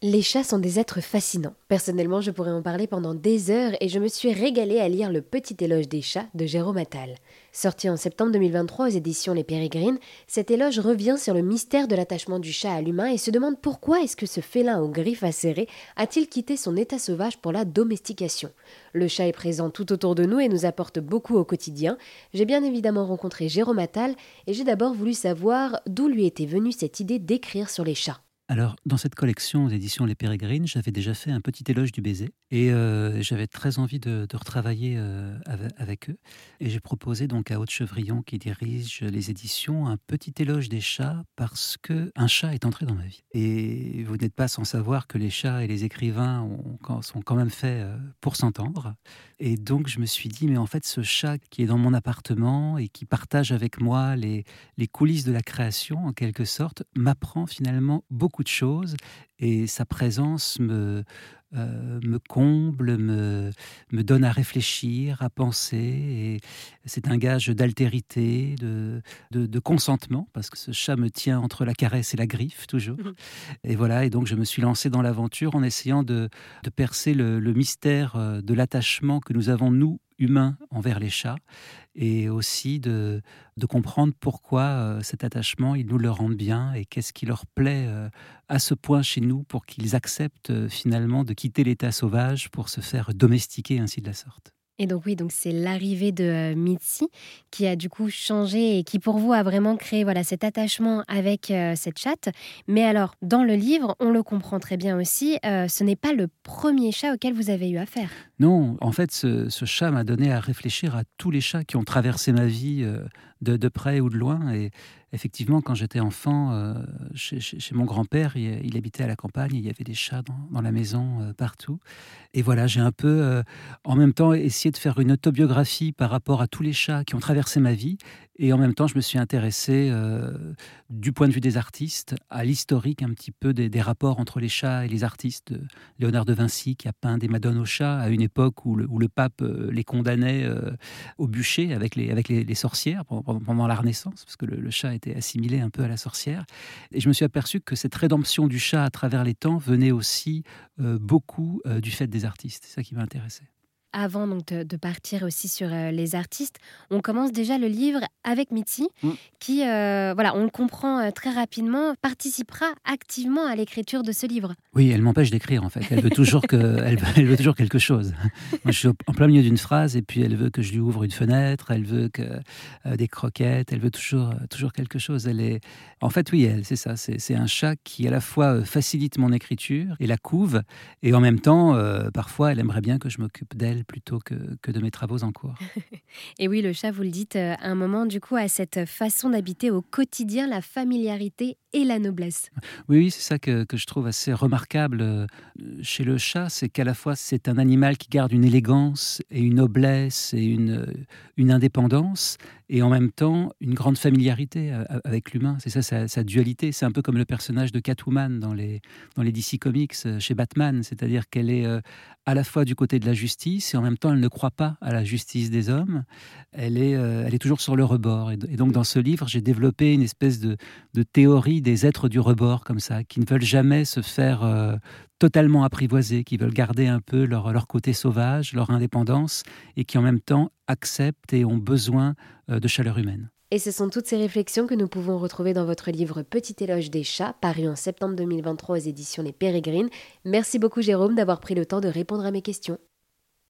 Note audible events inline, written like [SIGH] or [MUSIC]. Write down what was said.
Les chats sont des êtres fascinants. Personnellement, je pourrais en parler pendant des heures et je me suis régalée à lire Le Petit éloge des chats de Jérôme Attal. Sorti en septembre 2023 aux éditions Les Pérégrines, cet éloge revient sur le mystère de l'attachement du chat à l'humain et se demande pourquoi est-ce que ce félin aux griffes acérées a-t-il quitté son état sauvage pour la domestication. Le chat est présent tout autour de nous et nous apporte beaucoup au quotidien. J'ai bien évidemment rencontré Jérôme Attal et j'ai d'abord voulu savoir d'où lui était venue cette idée d'écrire sur les chats. Alors, dans cette collection aux éditions Les Pérégrines, j'avais déjà fait un petit éloge du baiser et euh, j'avais très envie de, retravailler euh, avec, eux. Et j'ai proposé donc à Haute Chevrillon, qui dirige les éditions, un petit éloge des chats parce que un chat est entré dans ma vie. Et vous n'êtes pas sans savoir que les chats et les écrivains ont, sont quand même faits euh, pour s'entendre. Et donc, je me suis dit, mais en fait, ce chat qui est dans mon appartement et qui partage avec moi les coulisses de la création, en quelque sorte, m'apprend finalement beaucoup de choses et sa présence me, euh, me comble, me, me donne à réfléchir, à penser. Et c'est un gage d'altérité, de, de, consentement, parce que ce chat me tient entre la caresse et la griffe, toujours. Mhm. Et voilà, et donc je me suis lancé dans l'aventure en essayant de, de percer le, le mystère euh, de l'attachement que nous avons, nous, humain envers les chats et aussi de, comprendre pourquoi euh, cet attachement, ils nous le rendent bien et qu'est-ce qui leur plaît euh, à ce point chez nous pour qu'ils acceptent euh, finalement de quitter l'état sauvage pour se faire domestiquer ainsi de la sorte. Et donc oui, donc c'est l'arrivée de euh, Mitzi qui a du coup changé et qui pour vous a vraiment créé voilà cet attachement avec euh, cette chatte. Mais alors dans le livre, on le comprend très bien aussi, euh, ce n'est pas le premier chat auquel vous avez eu affaire. Non, en fait, ce, chat m'a donné à réfléchir à tous les chats qui ont traversé ma vie de, de, près ou de loin. Et effectivement, quand j'étais enfant, euh, chez, mon grand-père, il, habitait à la campagne, il y avait des chats dans, la maison euh, partout. Et voilà, j'ai un peu, euh, en même temps, essayé de faire une autobiographie par rapport à tous les chats qui ont traversé ma vie. Et en même temps, je me suis intéressé, du point de vue des artistes, à l'historique un petit peu des, rapports entre les chats et les artistes. Léonard de Vinci, qui a peint des madones aux chats à une époque où le, pape les condamnait au bûcher avec les, sorcières pendant, la Renaissance, parce que le, chat était assimilé un peu à la sorcière. Et je me suis aperçu que cette rédemption du chat à travers les temps venait aussi euh, beaucoup euh, du fait des artistes. C'est ça qui m'a intéressé avant donc de, partir aussi sur euh, les artistes, on commence déjà le livre avec Mitzi, mm. qui, euh, voilà, on le comprend euh, très rapidement, participera activement à l'écriture de ce livre. Oui, elle m'empêche d'écrire en fait. Elle veut toujours que, [LAUGHS] elle, elle veut toujours quelque chose. Moi, je suis en plein milieu d'une phrase et puis elle veut que je lui ouvre une fenêtre, elle veut que des croquettes, elle veut toujours, toujours quelque chose. Elle est, en fait, oui, elle, c'est ça. C'est un chat qui à la fois facilite mon écriture et la couve, et en même temps, parfois, elle aimerait bien que je m'occupe d'elle plutôt que, que, de mes travaux en cours. [LAUGHS] et oui, le chat, vous le dites, euh, à un moment, du coup, a cette façon d'habiter au quotidien la familiarité et la noblesse. Oui, oui c'est ça que, que, je trouve assez remarquable euh, chez le chat, c'est qu'à la fois c'est un animal qui garde une élégance et une noblesse et une, une indépendance, et en même temps une grande familiarité euh, avec l'humain. C'est ça sa, dualité. C'est un peu comme le personnage de Catwoman dans les, dans les DC Comics chez Batman, c'est-à-dire qu'elle est à la fois du côté de la justice et en même temps elle ne croit pas à la justice des hommes. Elle est, euh, toujours sur le rebord. Et, donc dans ce livre, j'ai développé une espèce de, théorie des êtres du rebord comme ça, qui ne veulent jamais se faire euh, totalement apprivoiser, qui veulent garder un peu leur, leur côté sauvage, leur indépendance, et qui en même temps acceptent et ont besoin euh, de chaleur humaine. Et ce sont toutes ces réflexions que nous pouvons retrouver dans votre livre Petit éloge des chats, paru en septembre 2023 aux éditions Les Pérégrines. Merci beaucoup Jérôme d'avoir pris le temps de répondre à mes questions.